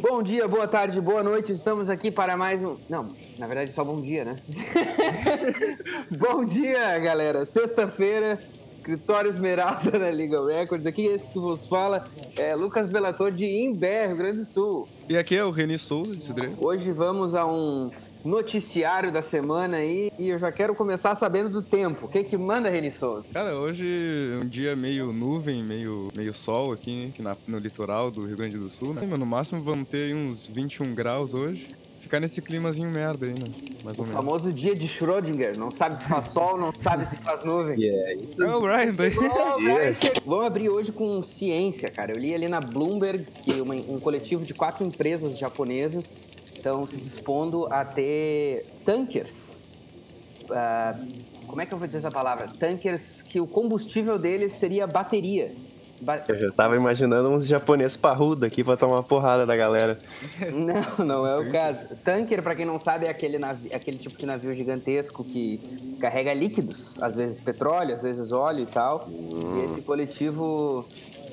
Bom dia, boa tarde, boa noite. Estamos aqui para mais um. Não, na verdade só bom dia, né? bom dia, galera. Sexta-feira, Escritório Esmeralda na Legal Records. Aqui esse que vos fala é Lucas Belator de Imbé, Rio Grande do Sul. E aqui é o Reni Souza de Cidreira. Hoje vamos a um noticiário da semana aí e eu já quero começar sabendo do tempo. O que que manda, Reni Souza? Cara, hoje é um dia meio nuvem, meio, meio sol aqui, aqui na, no litoral do Rio Grande do Sul, né? No máximo vamos ter uns 21 graus hoje. Ficar nesse climazinho merda aí, né? Mais O ou menos. famoso dia de Schrödinger. Não sabe se faz sol, não sabe se faz nuvem. Yeah. É o Brian daí. Ô, Yes. Brian, Vamos abrir hoje com ciência, cara. Eu li ali na Bloomberg que uma- um coletivo de quatro empresas japonesas estão se dispondo a ter tankers. ah, como é que eu vou dizer essa palavra? Tankers que o combustível deles seria bateria. Ba- Eu já tava imaginando uns japoneses parrudos aqui pra tomar uma porrada da galera. Não, não é o caso. Tanker, pra quem não sabe, é aquele, aquele tipo de navio gigantesco que carrega líquidos, às vezes petróleo, às vezes óleo e tal. E esse coletivo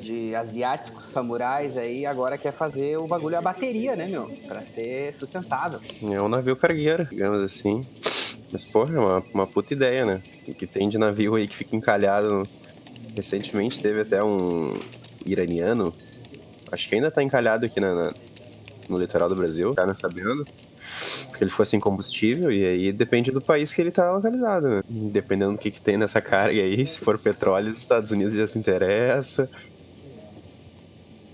de asiáticos samurais aí agora quer fazer o bagulho a bateria, né, meu? Pra ser sustentável. É um navio cargueiro, digamos assim. Mas, porra, é uma, uma puta ideia, né? O que tem de navio aí que fica encalhado. Recentemente teve até um iraniano, acho que ainda tá encalhado aqui na, na- no litoral do Brasil, tá não sabendo. Porque ele foi sem combustível e aí depende do país que ele tá localizado, né? Dependendo do que, que tem nessa carga aí, se for petróleo, os Estados Unidos já se interessa.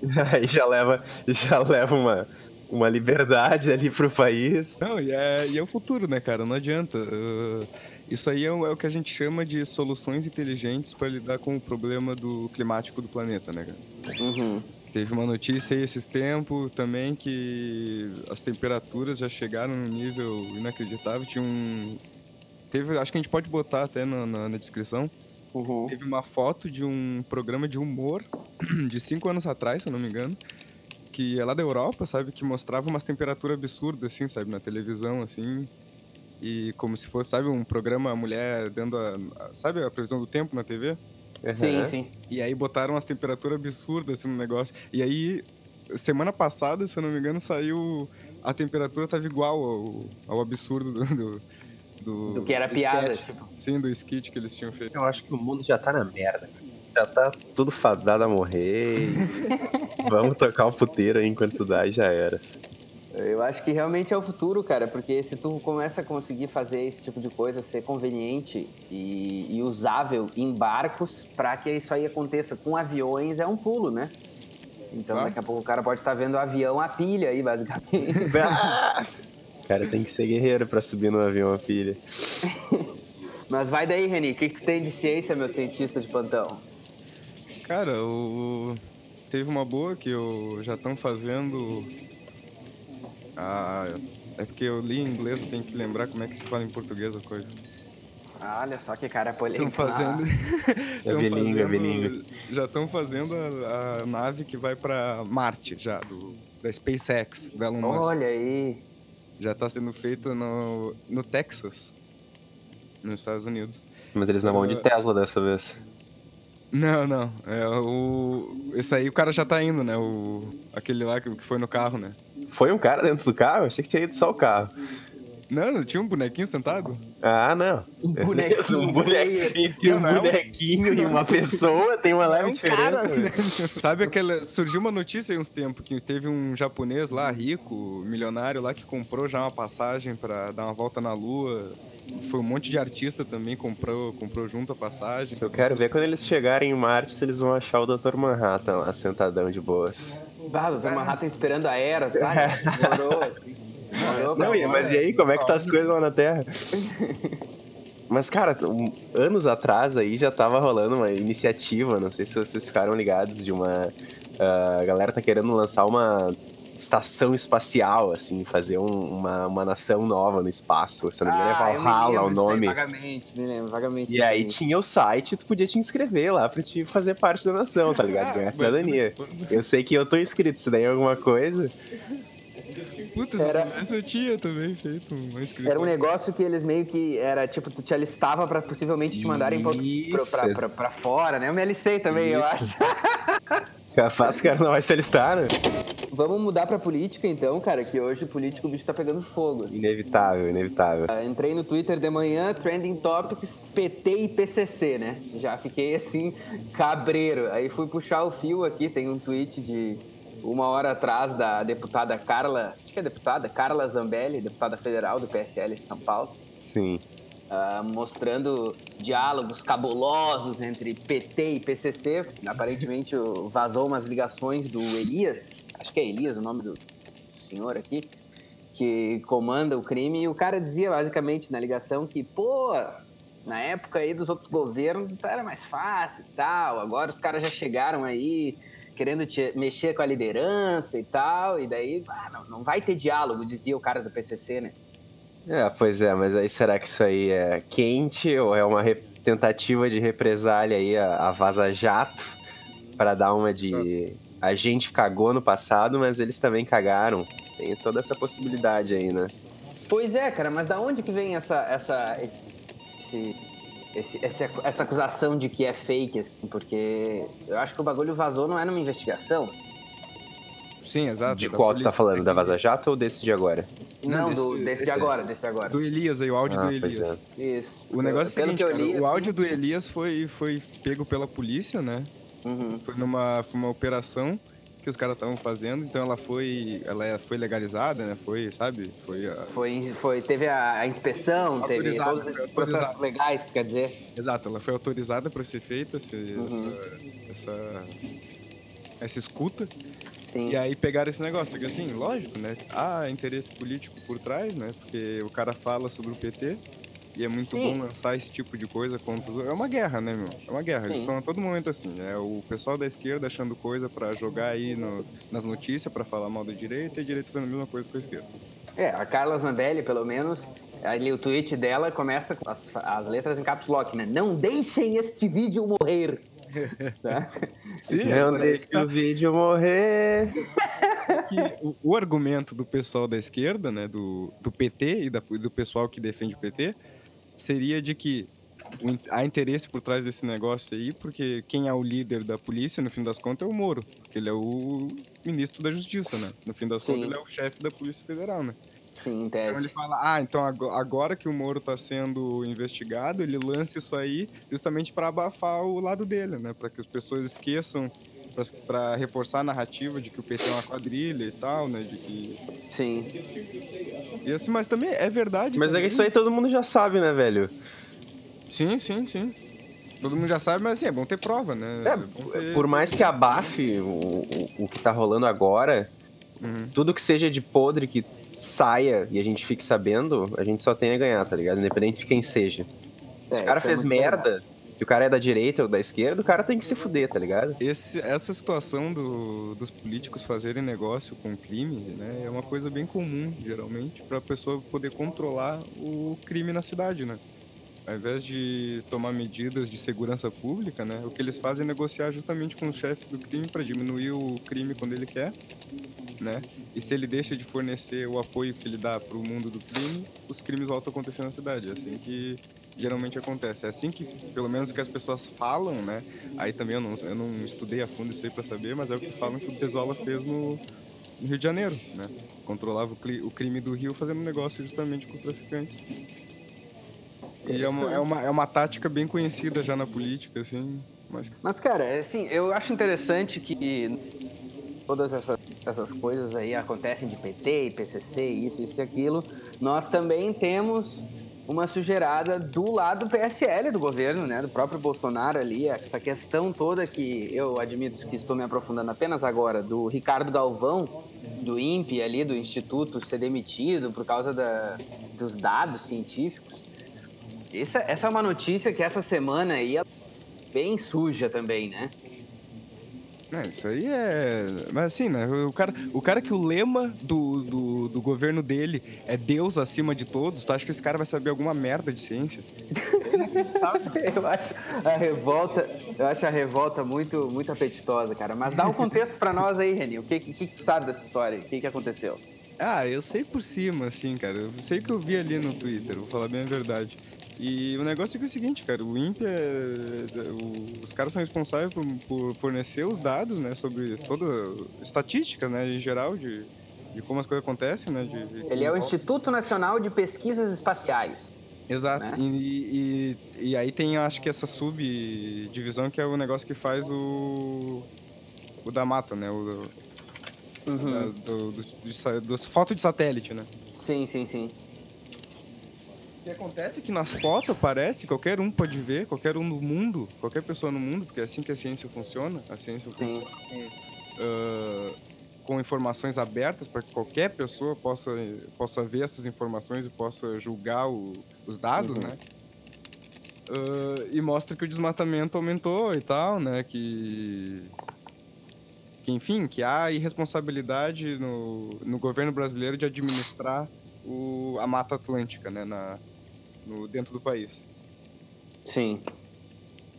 Aí já leva, já leva uma, uma liberdade ali pro país. Não, e é, e é o futuro, né, cara? Não adianta. Uh, isso aí é o, é o que a gente chama de soluções inteligentes para lidar com o problema do climático do planeta, né, cara? Uhum. Teve uma notícia aí esses tempos também que as temperaturas já chegaram num nível inacreditável. Tinha um. Teve, acho que a gente pode botar até na, na- na descrição. Uhum. Teve uma foto de um programa de humor de cinco anos atrás, se eu não me engano. Que é lá da Europa, sabe? Que mostrava umas temperaturas absurdas, assim, sabe? Na televisão, assim. E como se fosse, sabe, um programa, a mulher dando a. a- sabe a previsão do tempo na TV? Sim, Aham. sim. E aí botaram umas temperaturas absurdas assim no negócio. E aí, semana passada, se eu não me engano, saiu. A temperatura tava igual ao, ao absurdo do. Do, do, Do que era do piada, sketch. tipo. Sim, do skit que eles tinham feito. Eu acho que o mundo já tá na merda. Já tá tudo fadado a morrer. Vamos tocar o puteiro aí enquanto dá e já era. Eu acho que realmente é o futuro, cara, porque se tu começa a conseguir fazer esse tipo de coisa ser conveniente e, e usável em barcos, pra que isso aí aconteça com aviões é um pulo, né? Então Claro. daqui a pouco o cara pode estar vendo o avião a pilha aí, basicamente. O cara tem que ser guerreiro pra subir no avião a pilha. Mas vai daí, Reni, o que, que tu tem de ciência, meu cientista de plantão? Cara, o... teve uma boa que eu já estão fazendo. Ah, é porque eu li em inglês, eu tenho que lembrar como é que se fala em português a coisa. Ah, Olha só que cara polêmico. Estão fazendo. É tão bilíngue, é fazendo- bilíngue. Já estão fazendo a, a nave que vai pra Marte, já, do, da SpaceX, do Elon Musk. Olha aí. Já tá sendo feita no, no Texas, nos Estados Unidos. Mas eles não vão de Tesla dessa vez. Não, não. É o. Esse aí o cara já tá indo, né? O. Aquele lá que que foi no carro, né? Foi um cara dentro do carro? Achei que tinha ido só o carro. Não, não tinha um bonequinho sentado? Ah, não. Um bonequinho um bonequinho, entre um Não, não é um- bonequinho e uma pessoa tem uma leve um diferença. cara, né? Sabe aquela. Surgiu uma notícia aí uns tempos que teve um japonês lá, rico, milionário lá, que comprou já uma passagem pra dar uma volta na lua. Foi um monte de artista também, comprou, comprou junto a passagem. Eu quero ver quando eles chegarem em Marte se eles vão achar o Dr. Manhattan lá sentadão de boas. Ah, o Dr. Manhattan esperando a Eras, cara. Demorou, assim. Não, e- mas e aí, como é que tá as coisas lá na Terra? Mas, cara, anos atrás aí já tava rolando uma iniciativa, não sei se vocês ficaram ligados, de uma. ah, a galera tá querendo lançar uma estação espacial, assim, fazer um- uma, uma nação nova no espaço. Se eu não me engano, Ah, é me Valhalla lembro o nome. Vagamente, me lembro, vagamente. E aí tinha o site, tu podia te inscrever lá pra te fazer parte da nação, tá ligado? Ganhar cidadania. Eu sei que eu tô inscrito, se daí é alguma coisa. Puta, se Era- eu soubesse, eu tinha também feito uma inscrição. Era um negócio que eles meio que era tipo, tu te alistava pra possivelmente te mandarem pra, pra, Isso, pra, pra- pra fora, né? Eu me alistei também, eu acho. Capaz cara não vai se alistar, né? Vamos mudar pra política então, cara, que hoje político o bicho tá pegando fogo. Inevitável, inevitável. Ah, Entrei no Twitter de manhã, trending topics PT e PCC, né? Já fiquei assim, cabreiro. Aí fui puxar o fio aqui, tem um tweet de uma hora atrás da deputada Carla, acho que é deputada, Carla Zambelli, deputada federal do PSL de São Paulo, Sim. ah, mostrando diálogos cabulosos entre PT e PCC. Aparentemente vazou umas ligações do Elias, acho que é Elias o nome do senhor aqui, que comanda o crime. E o cara dizia basicamente na ligação que, pô, na época aí dos outros governos era mais fácil e tal. Agora os caras já chegaram aí querendo te- mexer com a liderança e tal. E daí, ah, não, não vai ter diálogo, dizia o cara do PCC, né? É, pois é, mas aí será que isso aí é quente ou é uma tentativa de represália aí a, a Vaza Jato para dar uma de a gente cagou no passado, mas eles também cagaram. Tem toda essa possibilidade aí, né? Pois é, cara, mas da onde que vem essa essa esse, esse- esse- essa acusação de que é fake, assim? Porque eu acho que o bagulho vazou não é numa investigação. Sim, exato. De qual tu tá falando? Da Vaza Jato ou desse de agora? Não, Não, do, desse- desse de desse- agora, desse agora. Do Elias aí, o áudio Ah, do pois Elias. é. Isso. O negócio é o seguinte, eu cara, li, o assim- áudio do Elias foi, foi pego pela polícia, né? Uhum. Foi numa foi uma operação que os caras estavam fazendo, então ela foi ela é- foi legalizada, né? Foi, sabe? Foi a- Foi, foi, teve a, inspeção, teve todos esses processos legais, quer dizer? Exato, ela foi autorizada para ser feita esse- Uhum. essa, essa essa escuta. Sim. E aí pegaram esse negócio, que assim, lógico, né? Há interesse político por trás, né? Porque o cara fala sobre o PT e é muito Sim. bom lançar esse tipo de coisa contra os... É uma guerra, né, meu? É uma guerra. Eles Sim. estão a todo momento assim. É o pessoal da esquerda achando coisa pra jogar aí no- nas notícias pra falar mal da direita e a direita fazendo a mesma coisa com a esquerda. É, a Carla Zambelli, pelo menos, ali o tweet dela começa com as, as letras em caps lock, né? Não deixem este vídeo morrer. tá? Sim, Não é, deixe o vídeo morrer. o, o argumento do pessoal da esquerda, né, do, do PT e da- do pessoal que defende o PT, seria de que há interesse por trás desse negócio aí, porque quem é o líder da polícia, no fim das contas, é o Moro, porque ele é o ministro da Justiça, né? No fim das Sim. contas, ele é o chefe da Polícia Federal, né? Sim, Então ele fala, ah, então ago- agora que o Moro tá sendo investigado, ele lança isso aí justamente para abafar o lado dele, né? Para que as pessoas esqueçam, para reforçar a narrativa de que o PT é uma quadrilha e tal, né? De que Sim. e assim, mas também é verdade. Mas é também. que isso aí todo mundo já sabe, né, velho? Sim, sim, sim. Todo mundo já sabe, mas assim, é bom ter prova, né? É, bom ter- por mais que abafe o, o, o que tá rolando agora, Uhum. tudo que seja de podre que saia e a gente fique sabendo, a gente só tem a ganhar, tá ligado? Independente de quem seja. Se É, o cara é fez muito merda, se o cara é da direita ou da esquerda, o cara tem que se fuder, tá ligado? Esse, essa situação do- dos políticos fazerem negócio com crime, né? É uma coisa bem comum, geralmente, pra pessoa poder controlar o crime na cidade, né? Ao invés de tomar medidas de segurança pública, né? O que eles fazem é negociar justamente com os chefes do crime para diminuir o crime quando ele quer, né? E se ele deixa de fornecer o apoio que ele dá pro mundo do crime, os crimes voltam a acontecer na cidade. É assim que geralmente acontece. É assim que, pelo menos, que as pessoas falam, né? Aí também eu não, eu não estudei a fundo isso aí pra saber, mas é o que falam que o Pesola fez no, no Rio de Janeiro, né? Controlava o, o crime do Rio fazendo negócio justamente com os traficantes. E é uma, é, uma, é uma tática bem conhecida já na política, assim. Mas Mas, cara, é assim, eu acho interessante que todas essas, essas coisas aí acontecem de PT e PCC, isso, isso e aquilo. Nós também temos uma sujeirada do lado do PSL do governo, né? Do próprio Bolsonaro ali, essa questão toda que eu admito que estou me aprofundando apenas agora, do Ricardo Galvão, do INPE ali, do Instituto, ser demitido por causa da, dos dados científicos. Essa, essa é uma notícia que essa semana aí é bem suja também, né? É, isso aí é. Mas assim, né? O cara, o cara que o lema do, do, do governo dele é Deus acima de todos, tu acha que esse cara vai saber alguma merda de ciência? Eu acho a revolta, eu acho a revolta muito, muito apetitosa, cara. Mas dá um contexto pra nós aí, Reni. O que, que, que tu sabe dessa história? O que, que aconteceu? Ah, eu sei por cima, assim, cara. Eu sei o que eu vi ali no Twitter, vou falar bem a verdade. E o negócio é, que é o seguinte, cara, o INPE é, o, os caras são responsáveis por, por, fornecer os dados, né, sobre toda estatística, né, em geral de, de como as coisas acontecem, né? De, de Ele é o Instituto Nacional de Pesquisas Espaciais. Exato. Né? E, e, e, aí tem, acho que essa subdivisão que é o negócio que faz o o da mata, né? O, uhum. da, do, do, do, do, foto de satélite, né? Sim, sim, sim. O que acontece é que nas fotos aparece, qualquer um pode ver, qualquer um no mundo, qualquer pessoa no mundo, porque é assim que a ciência funciona. A ciência funciona com, uh, com informações abertas para que qualquer pessoa possa, possa ver essas informações e possa julgar o, os dados, uhum. né? Uh, e mostra que o desmatamento aumentou e tal, né? Que que, enfim, que há irresponsabilidade no, no governo brasileiro de administrar o, a Mata Atlântica, né, na, no, dentro do país. Sim.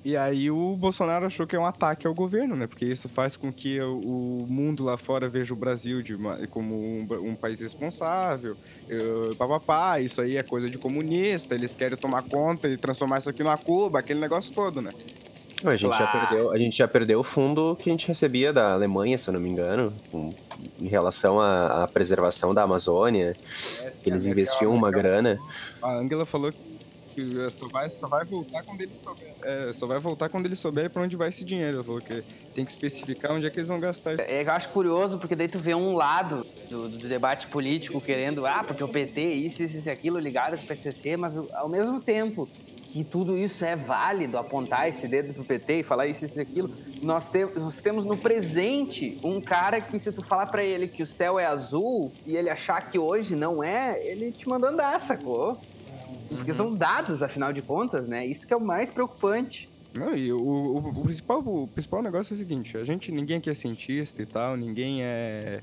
E aí o Bolsonaro achou que é um ataque ao governo, né? Porque isso faz com que o mundo lá fora veja o Brasil de uma, como um, um, país responsável, uh, papapá, isso aí é coisa de comunista, eles querem tomar conta e transformar isso aqui numa Cuba, aquele negócio todo, né? A gente, claro. já perdeu, a gente já perdeu o fundo que a gente recebia da Alemanha, se eu não me engano, em relação à, à preservação da Amazônia. É, eles investiam uma grana. A Angela falou que só vai, só vai voltar quando ele souber. É, só vai voltar quando ele souber para onde vai esse dinheiro. Ela falou que tem que especificar onde é que eles vão gastar. É, eu acho curioso, porque daí tu vê um lado do, do debate político querendo, ah, porque o PT, isso, isso e aquilo, ligado com o PCC, mas ao mesmo tempo que tudo isso é válido, apontar esse dedo pro PT e falar isso, isso e aquilo. Nós, te, nós temos no presente um cara que, se tu falar para ele que o céu é azul e ele achar que hoje não é, ele te manda andar, sacou? Porque uhum. são dados, afinal de contas, né? Isso que é o mais preocupante. Não, e o, o, o, principal, o principal negócio é o seguinte: a gente, ninguém aqui é cientista e tal, ninguém é.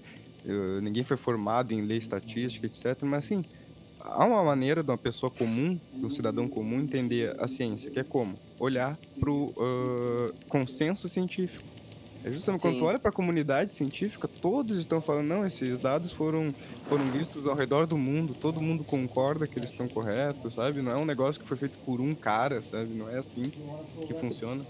ninguém foi formado em lei estatística, etc. Mas assim, há uma maneira de uma pessoa comum, de um cidadão comum, entender a ciência, que é como? Olhar para o uh, consenso científico. É justamente Sim. quando tu olha para a comunidade científica, todos estão falando, não, esses dados foram, foram vistos ao redor do mundo, todo mundo concorda que eles estão corretos, sabe? Não é um negócio que foi feito por um cara, sabe? Não é assim que funciona.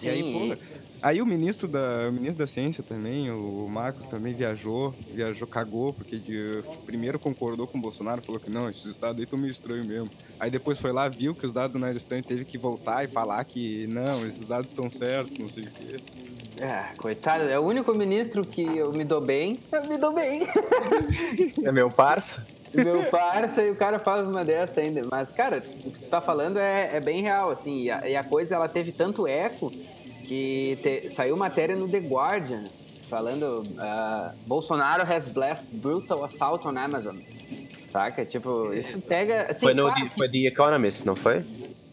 Sim. E aí, pô, aí o ministro da, o ministro da Ciência também, o Marcos também viajou, viajou, cagou, porque de, primeiro concordou com o Bolsonaro, falou que não, esses dados aí estão meio estranhos mesmo. Aí depois foi lá, viu que os dados não eram estranhos, teve que voltar e falar que não, esses dados estão certos, não sei o quê. É, coitado, é o único ministro que eu me dou bem, eu me dou bem. É meu parça? meu parça e o cara faz uma dessa ainda. Mas, cara, o que tu tá falando é, é bem real, assim. E a, e a, coisa, ela teve tanto eco que te, saiu matéria no The Guardian falando uh, Bolsonaro has blessed brutal assault on Amazon. Saca? Tipo, isso pega... Assim, foi no claro, foi The Economist, não foi?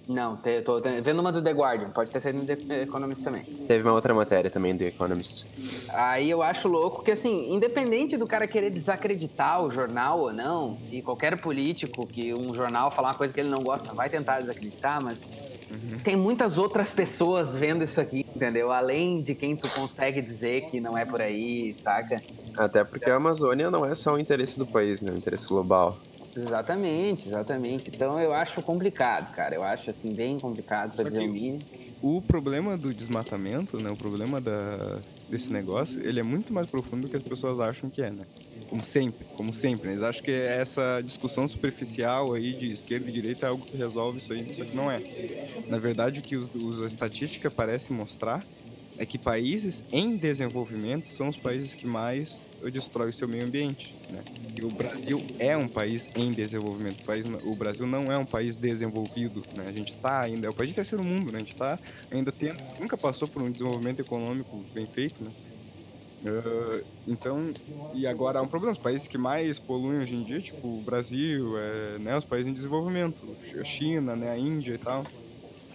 Não, te, tô vendo uma do The Guardian, pode ter saído no The Economist também. Teve uma outra matéria também do The Economist. Aí eu acho louco que, assim, independente do cara querer desacreditar o jornal ou não, e qualquer político que um jornal falar uma coisa que ele não gosta vai tentar desacreditar, mas uhum. tem muitas outras pessoas vendo isso aqui, entendeu? Além de quem tu consegue dizer que não é por aí, saca? Até porque a Amazônia não é só o interesse do país, né? O interesse global. Exatamente, exatamente. Então eu acho complicado, cara. Eu acho assim bem complicado para dizer o mínimo. O problema do desmatamento, né? O problema da, desse negócio, ele é muito mais profundo do que as pessoas acham que é, né? Como sempre, como sempre. Né? Eles acham que essa discussão superficial aí de esquerda e direita é algo que resolve isso aí, isso aqui não é. Na verdade, o que os, os, a estatística parece mostrar é que países em desenvolvimento são os países que mais destrói o seu meio ambiente. Né? E o Brasil é um país em desenvolvimento. O, país, o Brasil não é um país desenvolvido. Né? A gente está ainda, é o país de terceiro mundo, né? a gente está ainda tendo, nunca passou por um desenvolvimento econômico bem feito. Né? Uh, então, e agora há um problema. Os países que mais poluem hoje em dia, tipo o Brasil, é, né, os países em desenvolvimento, a China, né, a Índia e tal.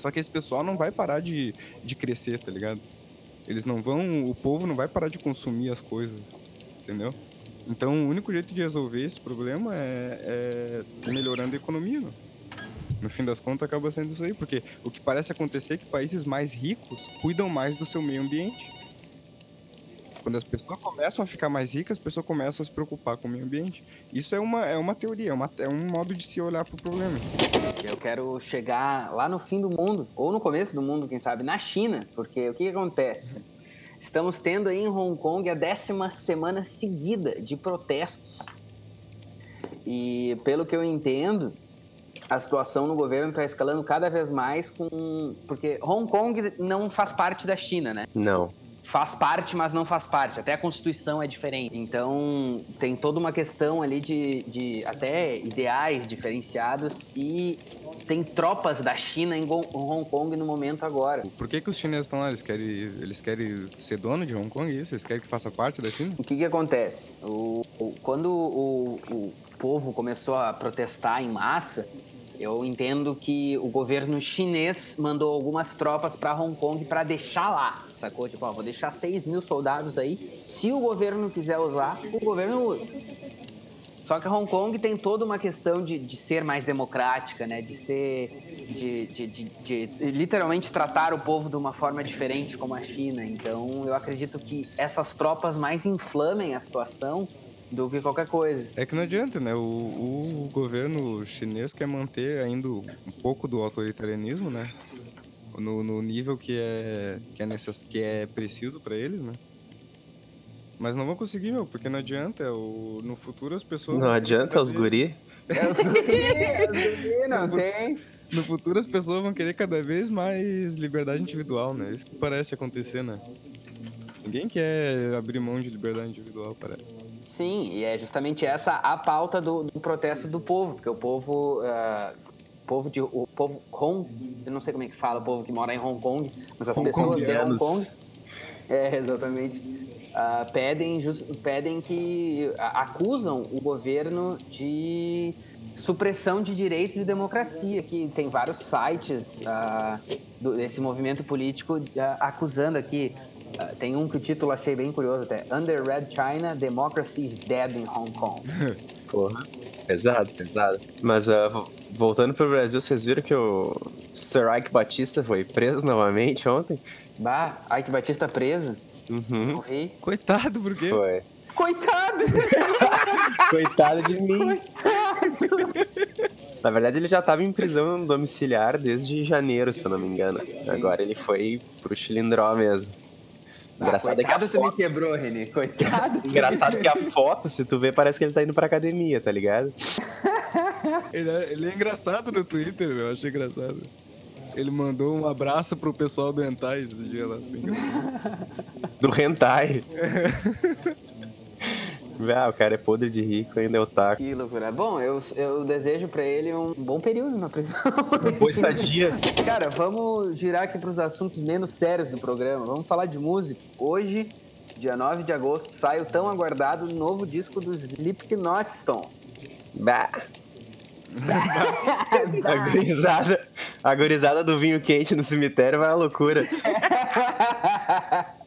Só que esse pessoal não vai parar de, de crescer, tá ligado? Eles não vão, o povo não vai parar de consumir as coisas entendeu? Então, o único jeito de resolver esse problema é, é melhorando a economia. No fim das contas, acaba sendo isso aí, porque o que parece acontecer é que países mais ricos cuidam mais do seu meio ambiente. Quando as pessoas começam a ficar mais ricas, as pessoas começam a se preocupar com o meio ambiente. Isso é uma, é uma teoria, é, uma, é um modo de se olhar pro problema. Eu quero chegar lá no fim do mundo, ou no começo do mundo, quem sabe, na China, porque o que, que acontece? Estamos tendo aí em Hong Kong a décima semana seguida de protestos. E pelo que eu entendo, a situação no governo está escalando cada vez mais com. Porque Hong Kong não faz parte da China, né? Não. Faz parte, mas não faz parte. Até a Constituição é diferente. Então, tem toda uma questão ali de, de até ideais diferenciados e tem tropas da China em Hong Kong no momento agora. Por que, que os chineses estão lá? Eles querem, eles querem ser dono de Hong Kong, isso? Eles querem que faça parte da China? O que, que acontece? O, o quando o, o povo começou a protestar em massa, eu entendo que o governo chinês mandou algumas tropas para Hong Kong para deixar lá, sacou? Tipo, ó, vou deixar 6 mil soldados aí. Se o governo quiser usar, o governo usa. Só que Hong Kong tem toda uma questão de, de ser mais democrática, né? De ser. De, de, de, de, literalmente tratar o povo de uma forma diferente, como a China. Então, eu acredito que essas tropas mais inflamem a situação do que qualquer coisa. É que não adianta, né? O, o governo chinês quer manter ainda um pouco do autoritarismo, né? No, no nível que é, que é, necess, que é preciso para eles, né? Mas não vão conseguir, meu, porque não adianta. O, no futuro as pessoas. Não adianta os guri. É os guri, os guri não tem. No futuro as pessoas vão querer cada vez mais liberdade individual, né? Isso que parece acontecer, né? Ninguém quer abrir mão de liberdade individual, parece. Sim, e é justamente essa a pauta do, do protesto do povo, porque o povo, uh, povo de, o povo Hong, eu não sei como é que fala, o povo que mora em Hong Kong, mas as Hong pessoas de Hong Kong, é, exatamente, uh, pedem, just, pedem que uh, acusam o governo de supressão de direitos e democracia, que tem vários sites do, desse movimento político acusando aqui Uh, tem um que o título achei bem curioso até. Under Red China, Democracy is Dead in Hong Kong. Porra, pesado, pesado. Mas uh, voltando pro Brasil, vocês viram que o Sir Ike Batista foi preso novamente ontem? Bah, Ike Batista preso? Uhum. Morri. Coitado, por quê? Foi. Coitado! Coitado de mim. Coitado! Na verdade, ele já estava em prisão domiciliar desde janeiro, se eu não me engano. Agora ele foi pro Chilindró mesmo. Engraçado ah, é que a foto... me quebrou, Renê. Coitado. Engraçado que a foto, se tu ver, parece que ele tá indo pra academia, tá ligado? ele, é, ele é engraçado no Twitter, eu achei engraçado. Ele mandou um abraço pro pessoal do Hentai esse dia lá. Do Hentai. Ah, o cara é podre de rico, ainda é otaku. Que loucura. Bom, eu, eu desejo pra ele um bom período na prisão. Boa estadia. Cara, vamos girar aqui pros assuntos menos sérios do programa. Vamos falar de música. Hoje, dia 9 de agosto, sai o tão aguardado novo disco do Slipknot Stone. Bah. a, gurizada, a gurizada do vinho quente no cemitério vai à loucura.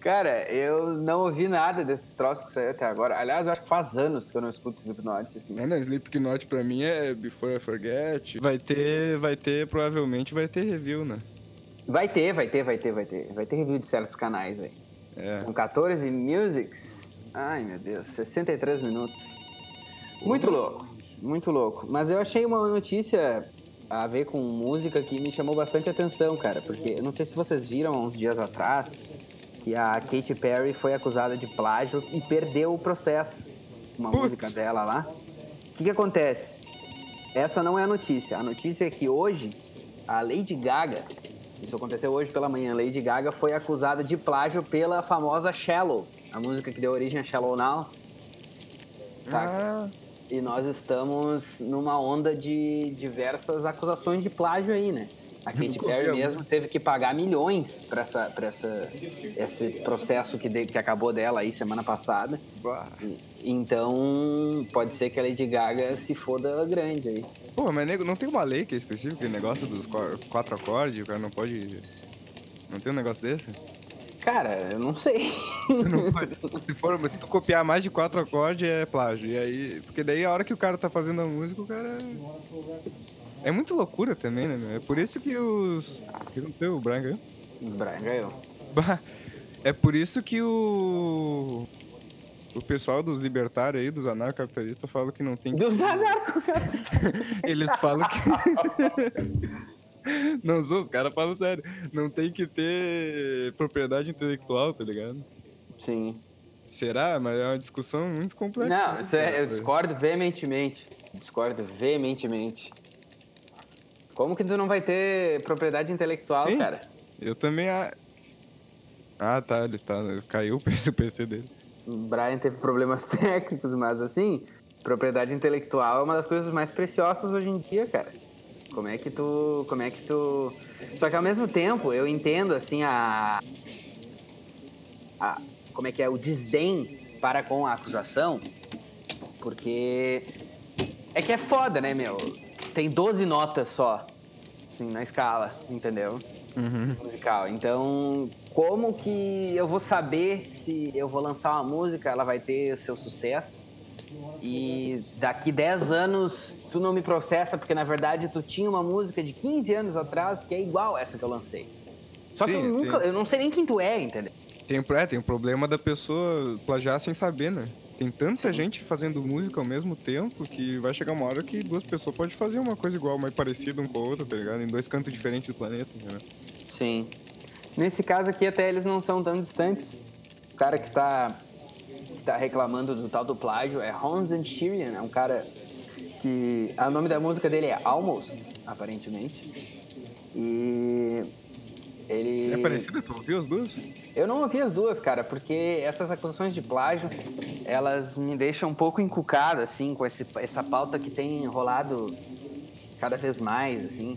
Cara, eu não ouvi nada desses troços que saiu até agora. Aliás, acho que faz anos que eu não escuto Slipknot, assim. É, não, Slipknot pra mim é Before I Forget. Vai ter, vai ter, provavelmente vai ter review, né? Vai ter, vai ter, vai ter, vai ter. Vai ter review de certos canais aí. É. Com 14 musics. Ai, meu Deus, 63 minutos. Muito louco, muito louco. Mas eu achei uma notícia a ver com música que me chamou bastante atenção, cara. Porque eu não sei se vocês viram há uns dias atrás que a Katy Perry foi acusada de plágio e perdeu o processo. Uma Putz. música dela lá. O que, que acontece? Essa não é a notícia. A notícia é que hoje a Lady Gaga, isso aconteceu hoje pela manhã, Lady Gaga foi acusada de plágio pela famosa Shallow, a música que deu origem a Shallow Now. Tá? Ah. E nós estamos numa onda de diversas acusações de plágio aí, né? A Katy Perry mesmo teve que pagar milhões para essa, pra essa, esse processo que, de, que acabou dela aí semana passada. Então, pode ser que a Lady Gaga se foda grande aí. Pô, mas nego, não tem uma lei que é específica, o negócio dos quatro acordes, o cara não pode. Não tem um negócio desse? Cara, eu não sei. Não se, for, se tu copiar mais de quatro acordes é plágio. E aí. Porque daí a hora que o cara tá fazendo a música, o cara. É muito loucura também, né, meu? É por isso que os. O que aconteceu? O Brian ganhou? O Brian ganhou. É por isso que o. O pessoal dos libertários aí, dos anarcapitalistas, falam que não tem que. Dos cara. Eles falam que. não sou, os caras falam sério. Não tem que ter propriedade intelectual, tá ligado? Sim. Será? Mas é uma discussão muito complexa. Não, né, é- eu discordo veementemente. Discordo veementemente. Como que tu não vai ter propriedade intelectual, Sim. cara? Eu também. a- Ah, tá, ele tá. Caiu o PC, o PC dele. O Brian teve problemas técnicos, mas assim, propriedade intelectual é uma das coisas mais preciosas hoje em dia, cara. Como é que tu, como é que tu Só que ao mesmo tempo, eu entendo assim a a como é que é o desdém para com a acusação, porque é que é foda, né, meu? Tem 12 notas só assim, na escala, entendeu? musical. Então, como que eu vou saber se eu vou lançar uma música, ela vai ter o seu sucesso? E daqui 10 anos tu não me processa porque na verdade tu tinha uma música de 15 anos atrás que é igual essa que eu lancei. Só que eu Sim, nunca, sim. eu não sei nem quem tu é, entendeu? Tem, é, tem o problema da pessoa plagiar sem saber, né? Tem tanta gente fazendo música ao mesmo tempo que vai chegar uma hora que duas pessoas podem fazer uma coisa igual, mais parecida um com a outra, tá ligado? Em dois cantos diferentes do planeta, né? Sim. Nesse caso aqui, até eles não são tão distantes. O cara que tá, que tá reclamando do tal do plágio é Hans and Shirian. É um cara que... ah, O nome da música dele é Almost, aparentemente. E... Ele... É parecida? Tu ouviu as duas? Eu não ouvi as duas, cara, porque essas acusações de plágio, elas me deixam um pouco encucado, assim, com esse, essa pauta que tem rolado cada vez mais, assim.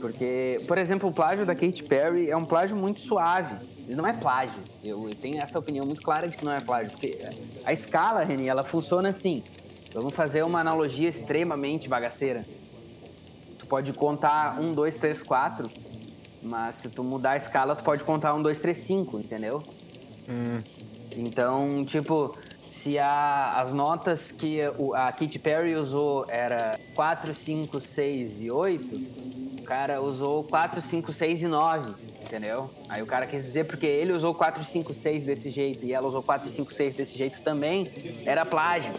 Porque, por exemplo, o plágio da Katy Perry é um plágio muito suave. Ele não é plágio. Eu, eu tenho essa opinião muito clara de que não é plágio. Porque a escala, Reni, ela funciona assim. Vamos fazer uma analogia extremamente bagaceira. Tu pode contar um, dois, três, quatro, mas se tu mudar a escala, tu pode contar um, dois, três, cinco, entendeu? Então, tipo, se a- as notas que a Katy Perry usou era 4, 5, 6 e 8, o cara usou 4, 5, 6 e 9, entendeu? Aí o cara quis dizer porque ele usou 4, 5, 6 desse jeito e ela usou 4, 5, 6 desse jeito também, era plágio.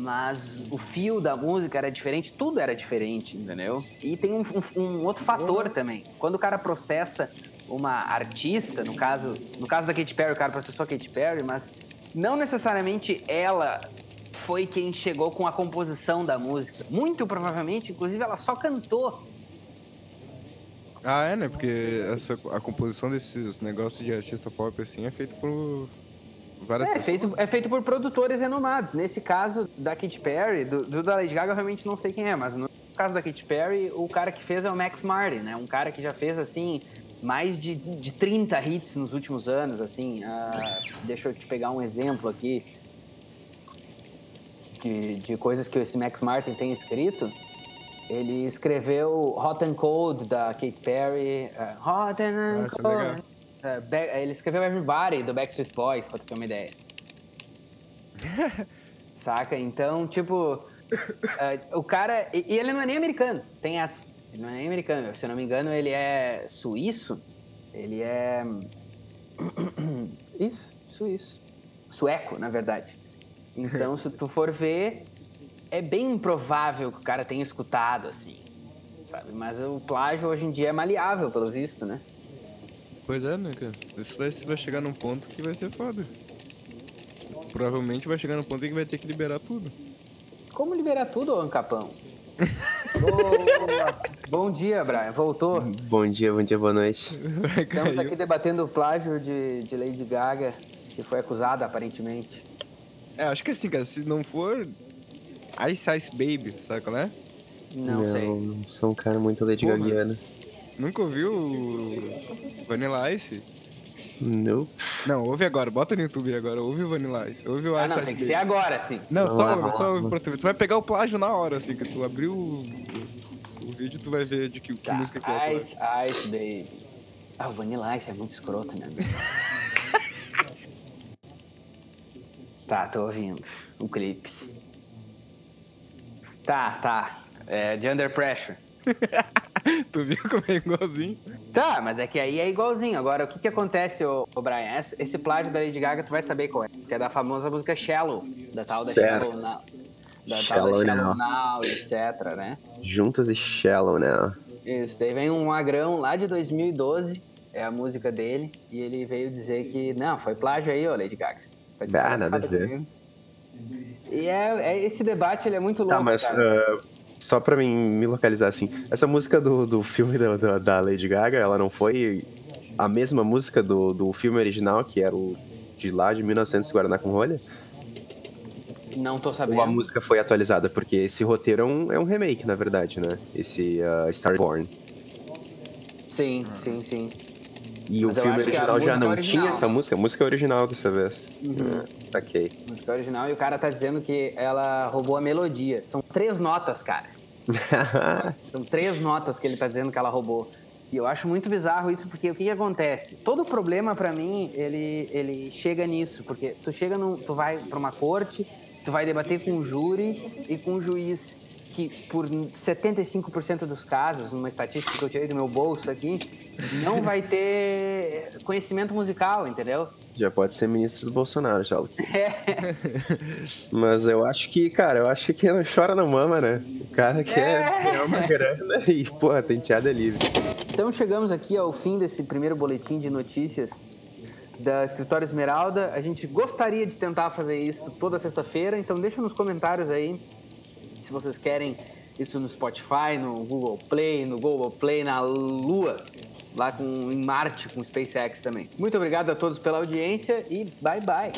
Mas o fio da música era diferente, tudo era diferente, entendeu? E tem um, um- um outro fator também. Quando o cara processa uma artista, no caso, no caso da Katy Perry, o cara processou a Katy Perry, mas não necessariamente ela foi quem chegou com a composição da música. Muito provavelmente, inclusive, ela só cantou. Ah, é, né? Porque essa, a composição desses negócios de artista pop, assim, é feita por várias É pessoas. feito, é feito por produtores renomados. Nesse caso da Katy Perry, do, do da Lady Gaga, eu realmente não sei quem é, mas no caso da Katy Perry, o cara que fez é o Max Martin, né? Um cara que já fez, assim, mais de, de 30 hits nos últimos anos, assim. Ah, deixa eu te pegar um exemplo aqui de, de coisas que esse Max Martin tem escrito. Ele escreveu Hot and Cold, da Katy Perry. ah, Hot and Ah, isso é Be- ele escreveu Everybody, do Backstreet Boys, pra tu ter uma ideia. Saca? Então, tipo, ah, o cara. E, e ele não é nem americano, tem essa. Ele não é nem americano. Se eu não me engano, ele é suíço. Ele é. Isso, suíço. Sueco, na verdade. Então, se tu for ver, é bem improvável que o cara tenha escutado, assim. Sabe? Mas o plágio hoje em dia é maleável, pelo visto, né? Pois é, né, cara? Isso vai, vai chegar num ponto que vai ser foda. Provavelmente vai chegar num ponto em que vai ter que liberar tudo. Como liberar tudo, Ancapão? Boa. Bom dia, Brian. Voltou? Bom dia, bom dia, boa noite. Estamos aqui debatendo o plágio de, de Lady Gaga, que foi acusada, aparentemente. É, acho que assim, cara, se não for Ice Ice Baby, sabe qual é? Não, sei. não sou um cara muito Lady Porra. Gagiana. Nunca ouviu o Vanilla Ice? Não. Não, ouve agora, bota no YouTube agora, ouve o Vanilla Ice, ouve o Ah, Ice não, Ice tem que ser agora, sim. Não, Vamos só lá, ouve, vamos só lá, ouve pra tu ver. Tu vai pegar o plágio na hora, assim, que tu abriu o, o vídeo tu vai ver de que, que Tá, música que é. Ice, Ice Baby. Ah, o Vanilla Ice é muito escroto, né? tá, tô ouvindo o clipe. Tá, tá. É de Under Pressure. tu viu como é igualzinho? Tá, mas é que aí é igualzinho. Agora, o que que acontece, ô, ô Brian? Esse, esse plágio da Lady Gaga, tu vai saber qual é. Que é da famosa música Shallow. Da tal da Certo. Shallow Now. Da Shallow tal da Now. Shallow Now, etc, né? Juntos e Shallow, né? Isso, daí vem um magrão lá de 2012, é a música dele, e ele veio dizer que, não, foi plágio aí, ô Lady Gaga. Foi Ah, nada a ver. E é, é- esse debate, ele é muito louco, Tá, mas cara. Só pra mim me localizar assim, essa música do, do filme da, da, da Lady Gaga, ela não foi a mesma música do, do filme original, que era o de lá de 1900 Guaraná com rolha? Não tô Ou a sabendo. música foi atualizada? Porque esse roteiro é um, é um remake, na verdade, né? Esse uh, Starborn. Sim, sim, sim. E Mas o filme a original já não original. tinha essa música? A música é original dessa vez. Uhum. Ah, ok. Música original, e o cara tá dizendo que ela roubou a melodia. São três notas, cara. São três notas que ele tá dizendo que ela roubou. E eu acho muito bizarro isso, porque o que, que acontece? Todo problema pra mim, ele, ele chega nisso, porque tu chega num, tu vai pra uma corte, tu vai debater com um júri e com um juiz que por 75% dos casos, numa estatística que eu tirei do meu bolso aqui, não vai ter conhecimento musical, entendeu? já pode ser ministro do Bolsonaro, já, Luquinhas. É. Mas eu acho que, cara, eu acho que quem não chora não mama, né? O cara quer É. ganhar uma grana e, porra, tenteada é livre. Então chegamos aqui ao fim desse primeiro boletim de notícias da Escritório Esmeralda. A gente gostaria de tentar fazer isso toda sexta-feira, então deixa nos comentários aí se vocês querem isso no Spotify, no Google Play, no Google Play, na Lua, lá com, em Marte com SpaceX também. Muito obrigado a todos pela audiência e bye bye.